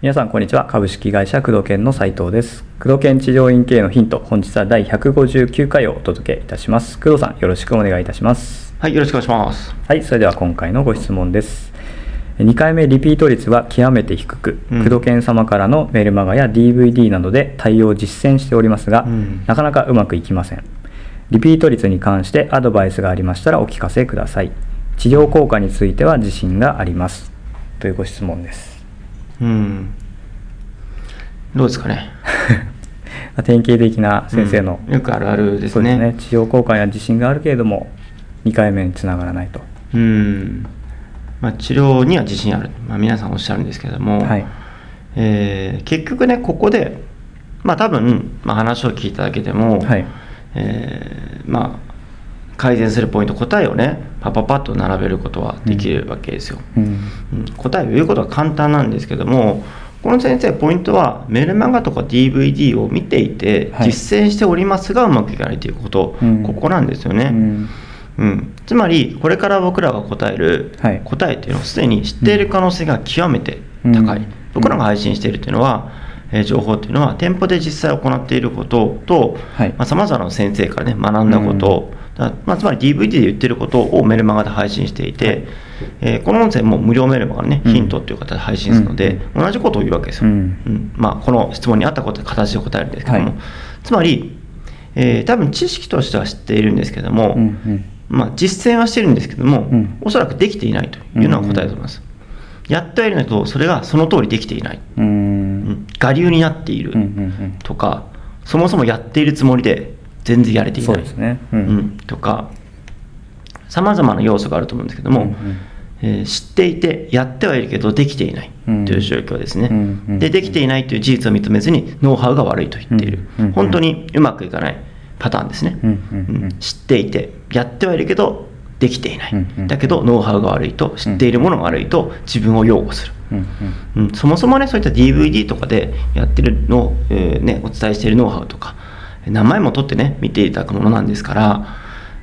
皆さんこんにちは。株式会社工藤研の斉藤です。工藤研治療院系のヒント本日は第159回をお届けいたします。工藤さんよろしくお願いいたします。はい、よろしくお願いします。はいそれでは今回のご質問です。2回目リピート率は極めて低く、うん。工藤研様からのメルマガや DVD などで対応を実践しておりますが、うん。なかなかうまくいきませんリピート率に関してアドバイスがありましたらお聞かせください治療効果については自信がありますというご質問ですうん。どうですかね。まあ典型的な先生の、うんよくあるあるですそうですねね。治療効果には自信があるけれども2回目につながらないとうん。まあ、治療には自信ある。まあ、皆さんおっしゃるんですけれども、はいえー結局ね、ここで、まあ、多分、まあ、話を聞いただけでも、はいえーまあ、改善するポイント、答えをね、パパパッと並べることはできるわけですよ。うん。うん。答えを言うことは簡単なんですけどもこの先生ポイントはメルマガとか DVD を見ていてはい。実践しておりますがうまくいかないということ、うん。ここなんですよね、うん。うん。つまりこれから僕らが答えるはい。答えっていうのをすでに知っている可能性が極めて高い、うん。僕らが配信しているっていうのは、えー情報っていうのは店舗で実際行っていることとはい。さまざ、まな先生からね学んだこと、だまあ、つまり DVD で言ってることをメルマガで配信していて、はい。えーこの音声も無料メルマガのね、うん。ヒントっていう形で配信するので、同じことを言うわけですよ、うん。うん。まあ、この質問に合ったことで形で答えるんですけども、はい。つまり、えー多分知識としては知っているんですけども、うんうん。まあ、実践はしてるんですけども、うん。おそらくできていないというのが答えだと思います、やってはいるんだけどそれがその通りできていない、ううんん我流になっているとか、そもそもやっているつもりで全然やれていないそうですね。ううん。んとかさまざまな要素があると思うんですけども、うんうん。えー知っていてやってはいるけどできていないとうん。いう状況ですね、うんうんでできていないという事実を認めずにノウハウが悪いと言っている、うんうん。本当にうまくいかないパターンですね、うんうんうん。うん。知っていてやってはいるけどできていない、うんうん。だけどノウハウが悪いと知っているものが悪いと自分を擁護する、うんうん、そもそもねそういった DVD とかでやってるのを、えーね、お伝えしているノウハウとか名前も取ってね見ていただくものなんですから、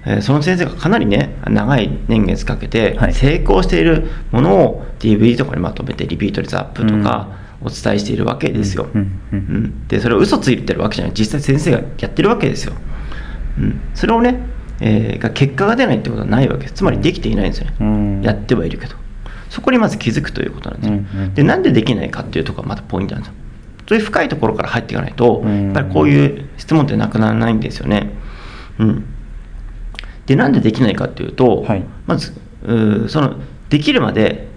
えーその先生がかなりね長い年月かけてはい。成功しているものを DVD とかにまとめてリピート率アップとかお伝えしているわけですよ、うんうん。うん。でそれを嘘ついてるわけじゃない。実際先生がやってるわけですよ、うん、それをね、えーが結果が出ないってことはないわけです。つまりできていないんですよね、うん。やってはいるけど。そこにまず気づくということなんですよ、うんうんでなんでできないかっていうところがまたポイントなんですよ。そういう深いところから入っていかないと、うんやっぱりこういう質問ってなくならないんですよね。うん。でなんでできないかっていうと、はい。まずうーそのできるまで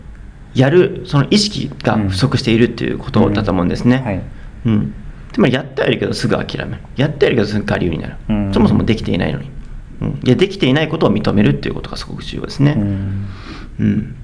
やるその意識が不足しているっていうことだと思うんですね、うんはい。うん、つまりやってはいるけどすぐ諦める。やってはいるけどすぐ我流になる、うん。そもそもできていないのに、うん、でできていないことを認めるっていうことがすごく重要ですね、うん。うん、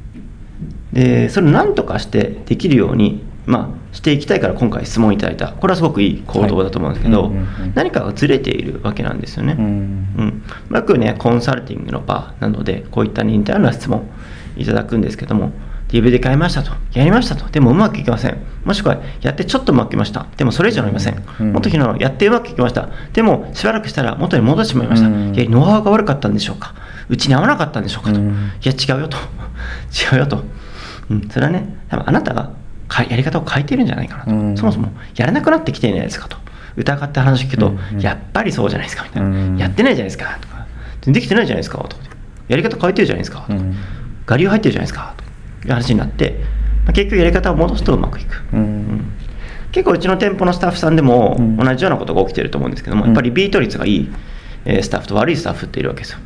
でそれを何とかしてできるように、まあ、していきたいから今回質問いただいた。これはすごくいい行動だと思うんですけど、はいうんうんうん何かがずれているわけなんですよね、うん。うん。まあよくねコンサルティングの場などでこういった似たような質問いただくんですけども DVD 買いましたと。やりましたと。でもうまくいきません。もしくはやってちょっとうまくいきました。でもそれ以上ありません、うん。もっと昨日やってうまくいきました。でもしばらくしたら元に戻してしまいました、うん。いやノウハウが悪かったんでしょうか。うちに合わなかったんでしょうかと、うん。いや違うよと。違うよと、うん、それはね多分あなたがかやり方を変えているんじゃないかなと、うん。そもそもやらなくなってきていないですかと。疑って話を聞くと、やっぱりそうじゃないですかみたいな、うん。やってないじゃないですかとか。できてないじゃないですかとか。やり方変えてるじゃないですかとか、うん。我流入ってるじゃないですかという話になって、まあ、結局やり方を戻すとうまくいく、ううん。ん結構うちの店舗のスタッフさんでもうん。同じようなことが起きてると思うんですけども、うん。やっぱりビート率がいいえースタッフと悪いスタッフっているわけですよ、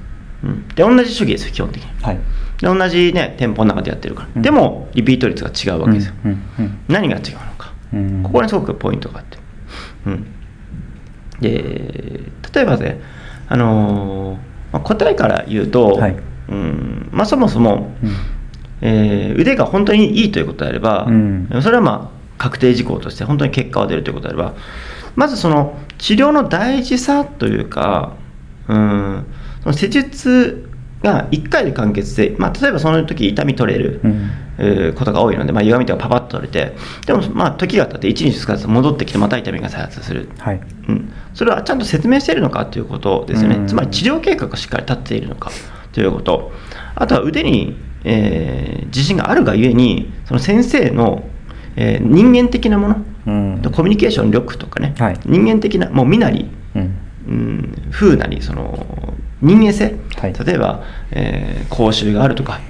うん、で同じ主義ですよ基本的に。はい。で同じね店舗の中でやってるから、うん。でもリピート率が違うわけですよ、何が違うのか、うん。ここにすごくポイントがあって、うん、で例えばね、あのーまあ、答えから言うと、はい。うん。まあ、そもそも、うんえー腕が本当にいいということであれば、うん。それはまあ確定事項として本当に結果が出るということであればまずその治療の大事さというか、うん、その施術が1回で完結で、まあ、例えばその時痛み取れる、うん。えーことが多いので、まあ、歪みとかパパッと取れてでもまあ時が経って1日2日戻ってきてまた痛みが再発する、はい。うん、それはちゃんと説明しているのかということですよね、うん。つまり治療計画がしっかり立っているのかということ。あとは腕に、えー自信があるがゆえにその先生の、えー人間的なもの、うん。コミュニケーション力とかね、はい。人間的なもう身なりうん。うん、風なりその人間性、はい。例えば、えー口臭があるとか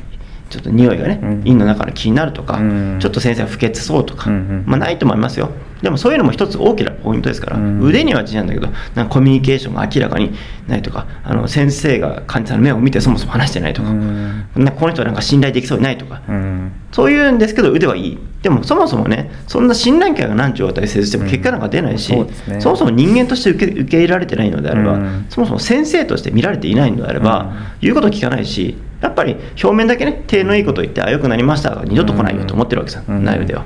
ちょっと匂いがね、うん。陰の中の気になるとか、うん。ちょっと先生が不潔そうとか、うんうん。まあ、ないと思いますよでもそういうのも一つ大きなポイントですから、うん。腕には自信なんだけどなんかコミュニケーションが明らかにないとかあの先生が患者さんの目を見てそもそも話してないとか、うん。なんかこの人はなんか信頼できそうにないとか、うん。そういうんですけど腕はいい。でもそもそもねそんな信頼感が何状態設しても結果なんか出ないし、うんそね。そもそも人間として受け受け入れられてないのであれば、うん。そもそも先生として見られていないのであれば、言うこと聞かないしやっぱり表面だけね手のいいこと言ってあ良くなりましたが二度と来ないよと思ってるわけですよ、うん。内部では。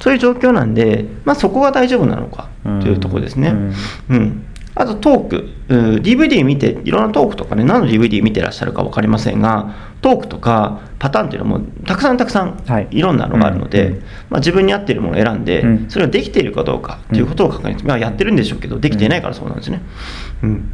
そういう状況なんで、まあ、そこが大丈夫なのかというところですね。うん。うん。あとトーク、うん。DVD 見て、いろんなトークとかね、何の DVD 見てらっしゃるか分かりませんが、トークとかパターンっていうのもたくさんたくさんはい。いろんなのがあるので、うん。うん。まあ、自分に合っているものを選んで、うん。それができているかどうかということを確認、まあ、やってるんでしょうけど、できていないからそうなんですね。うん。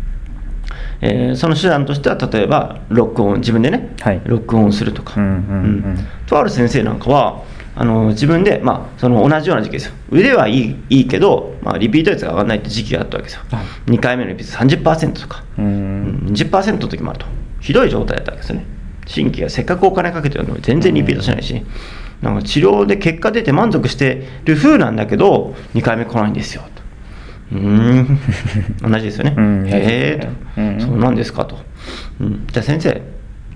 えーその手段としては、例えば、録音、自分でね、はい。録音するとか、うんうん。うん。とある先生なんかは、あの自分で、まあ、その同じような時期ですよ、腕はいいいいけど、まあ、リピート率が上がらないって時期があったわけですよ、はい。2回目のリピート30%とか、ううんん、20%の時もあると、ひどい状態だったわけですよね、新規がせっかくお金かけてるのに全然リピートしないし、なんか治療で結果出て満足してる風なんだけど、2回目来ないんですよと。うーん。同じですよね。うん。へえと、うん。そうなんですかと、うん。じゃあ先生、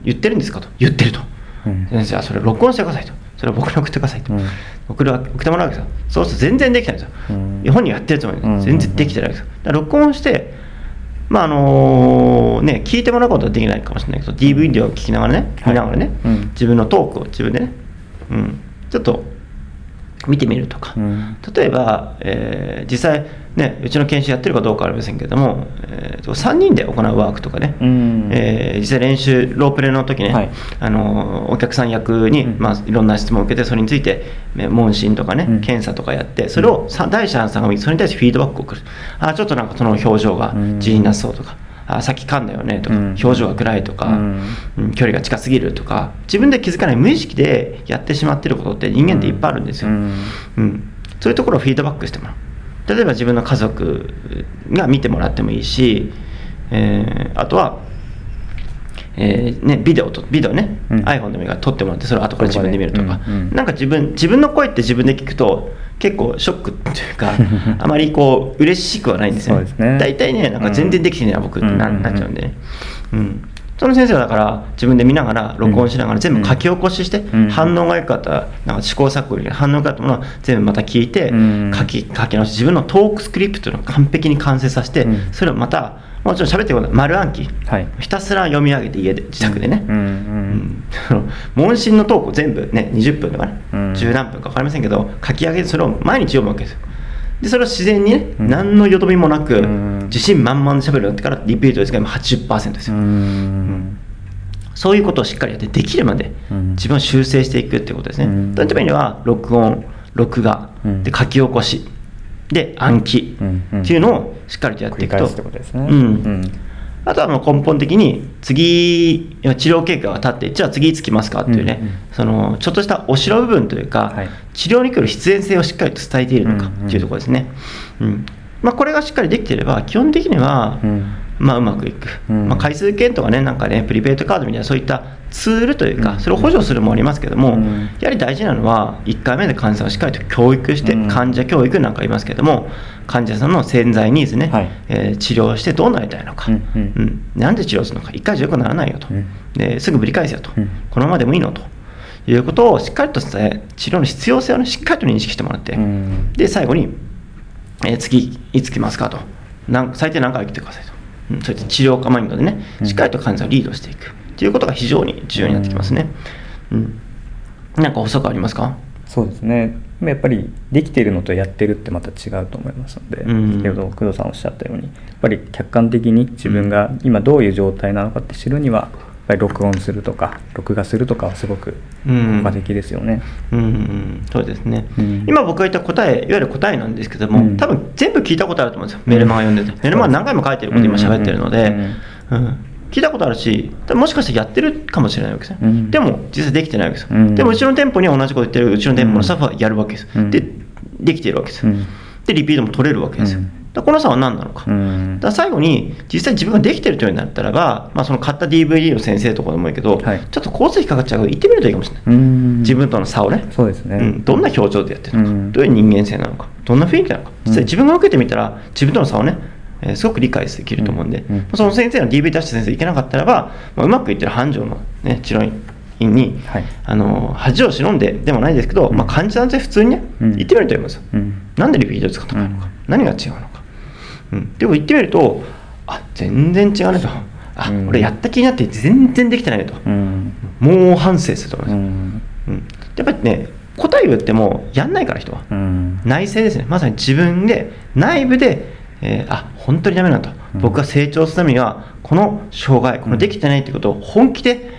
言ってるんですかと、言ってると。うん。先生はそれ録音してくださいと。それを僕に送ってくださいと。うん送るわ送ってもらうわけですよ。そうすると全然できないんですよ。うん本人やってるつもりでうん全然できてないわけですよ。だから録音して、まああのね、聞いてもらうことはできないかもしれないけど、DVD を聞きながらね、はい見ながらね、うん自分のトークを自分でね、うん、ちょっと見てみるとか、うん。例えば、えー実際、ね、うちの研修やってるかどうかはありませんけれども、えーと3人で行うワークとかね、うん。えー実際練習、ロープレの時ね、はい。あのお客さん役に、うん。まあ、いろんな質問を受けて、それについて、ね問診とかね、うん。検査とかやって、それをさ第三者が見て、それに対してフィードバックを送る、あちょっとなんかその表情がうん。地になそうとか、あさっき噛んだよねとか、うん。表情が暗いとか、うん。うん距離が近すぎるとか、自分で気づかない、無意識でやってしまっていることって人間っていっぱいあるんですよ。うん。うん、そういうところをフィードバックしてもらう。例えば自分の家族が見てもらってもいいし、えーあとは、えーね、ビデオとビデオね、うん。iPhone でもいいから撮ってもらってそれを後から自分で見るとか、うんうん。なんか自分自分の声って自分で聞くと結構ショックというか あまりこう嬉しくはないんですよね。大体ねなんか全然できてないな、僕ってな,、うん。なっちゃうんで。ね、うん、その先生はだから自分で見ながら録音しながら全部書き起こしして、うん。反応が良かったなんか試行錯誤で反応が良かったものは全部また聞いて、うん。書き書き直し自分のトークスクリプトを完璧に完成させて、うん。それをまたもちろん喋ってることは丸暗記、はい。ひたすら読み上げて家で自宅でね、うんうん 問診のトークを全部ね20分とかね、うん。十何分か分かりませんけど書き上げてそれを毎日読むわけですよ。でそれを自然にね、うん。何のよどみもなく、うん。自信満々で喋るようになってからリピートですが今80%ですよ、うん。そういうことをしっかりやってできるまでうん。自分を修正していくっていうことですね。うん。そのためには録音、録画、うん。で書き起こし、で暗記っていうのをしっかりとやっていくと。あとはもう根本的に次治療経過が立ってじゃあ次いつ来ますかっていうね、うんうんそのちょっとしたお城部分というか、はい。治療に来る必然性をしっかりと伝えているのかっていうところですね。うん。まあ、これがしっかりできていれば基本的には、うんまあ、うまくいく、うん。まあ、回数券とかね、なんかね、プリペイトカードみたいな、そういったツールというか、うん。それを補助するもありますけども、うん。やはり大事なのは、1回目で患者さんをしっかりと教育して、うん。患者教育なんか言いますけども、患者さんの潜在ニーズね、はい。えー治療してどうなりたいのか、うんうん。なんで治療するのか、1回じゃよくならないよと、うん。ですぐぶり返せよと、うん。このままでもいいのと。いうことをしっかりと伝え、治療の必要性を、ね、しっかりと認識してもらって、うん。で最後に、えー次いつ来ますかと。なん最低何回来てくださいと、うん、そういった治療家マインドでねうん。しっかりと患者さんをリードしていく。ということが非常に重要になってきますね、うん。なんか補足ありますか？そうですね。やっぱりできているのとやってるってまた違うと思いますので、うん。先ほど工藤さんおっしゃったようにやっぱり客観的に自分が今どういう状態なのかって知るにはぱり録音するとか録画するとかはすごくうん。効果的ですよね。うんうん、そうですね、うん。今僕が言った答え、いわゆる答えなんですけども、うん。多分全部聞いたことあると思うんですよ、メルマガ読んでて、メルマガ何回も書いてること今喋ってるので、うん聞いたことあるし、もしかしたらやってるかもしれないわけですよ、うん。でも実際できてないわけですよ、うん。でもうちの店舗には同じこと言ってるうちの店舗のスタッフはやるわけです、うん。で、できているわけです、うん。で、リピートも取れるわけです。よ、うんだこの差は何なのか。うん。だから最後に実際自分ができてるというようになったらば、まあ、その買った DVD の先生とかでもいいけど、はい。ちょっと交通費かかっちゃうから行ってみるといいかもしれない、うん。自分との差をね。そうですね、うん、どんな表情でやってるのか、うん。どういう人間性なのか。どんな雰囲気なのか。実際自分が受けてみたら自分との差をね、えーすごく理解できると思うんで、うん。うん。その先生の DV 出した先生いけなかったらば、まあ、うまくいってる繁盛の、ね、治療院に、はい。あの恥を忍んででもないですけど、うん。まあ、患者さんとして普通にね、うん。行ってみるといいんですよ、うん。なんでリピート使ったのか、うん。何が違うのか、うん、でも行ってみるとあ全然違うねと。あ、うん。俺やった気になって全然できてないねと、うん。もう反省すると思います、うん。うん、やっぱりね答えを言ってもやんないから人は、うん。内政ですね。まさに自分で内部で、えーあ本当にダメなんだと、うん。僕が成長するためにはこの障害このできてないってことを本気で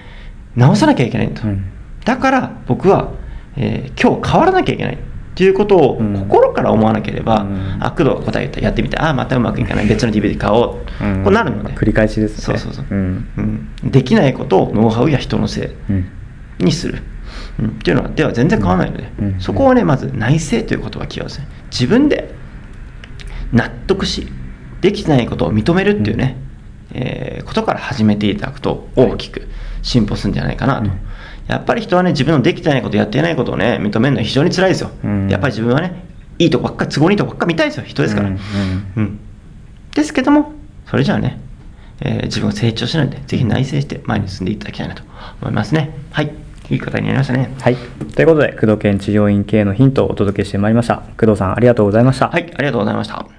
直さなきゃいけないんだと、うん。だから僕は、えー今日変わらなきゃいけないっていうことをうん。心から思わなければ、うん。あ工藤が答え言ったやってみてああまたうまくいかない別の DVD 買おう、うん。こうなるので、繰り返しですね。そうそうそう。うん。うん、できないことをノウハウや人のせいうん。にする、うん、っていうのはでは全然変わらないので、うん。うん。そこはねまず内政という言葉がキーワードですね。自分で納得しできてないことを認めるっていうね、えーことから始めていただくと大きく進歩するんじゃないかなと、うんやっぱり人はね自分のできてないことやっていないことをね認めるのは非常に辛いですよ、うん。やっぱり自分はねいいとこばっかり都合のいいとこばっかり見たいですよ人ですから、うんうんですけどもそれじゃあね、えー自分が成長しないのでぜひ内省して前に進んでいただきたいなと思いますね。はい。いい答えになりましたね。はい。ということで工藤研治療院系のヒントをお届けしてまいりました。工藤さんありがとうございました。はいありがとうございました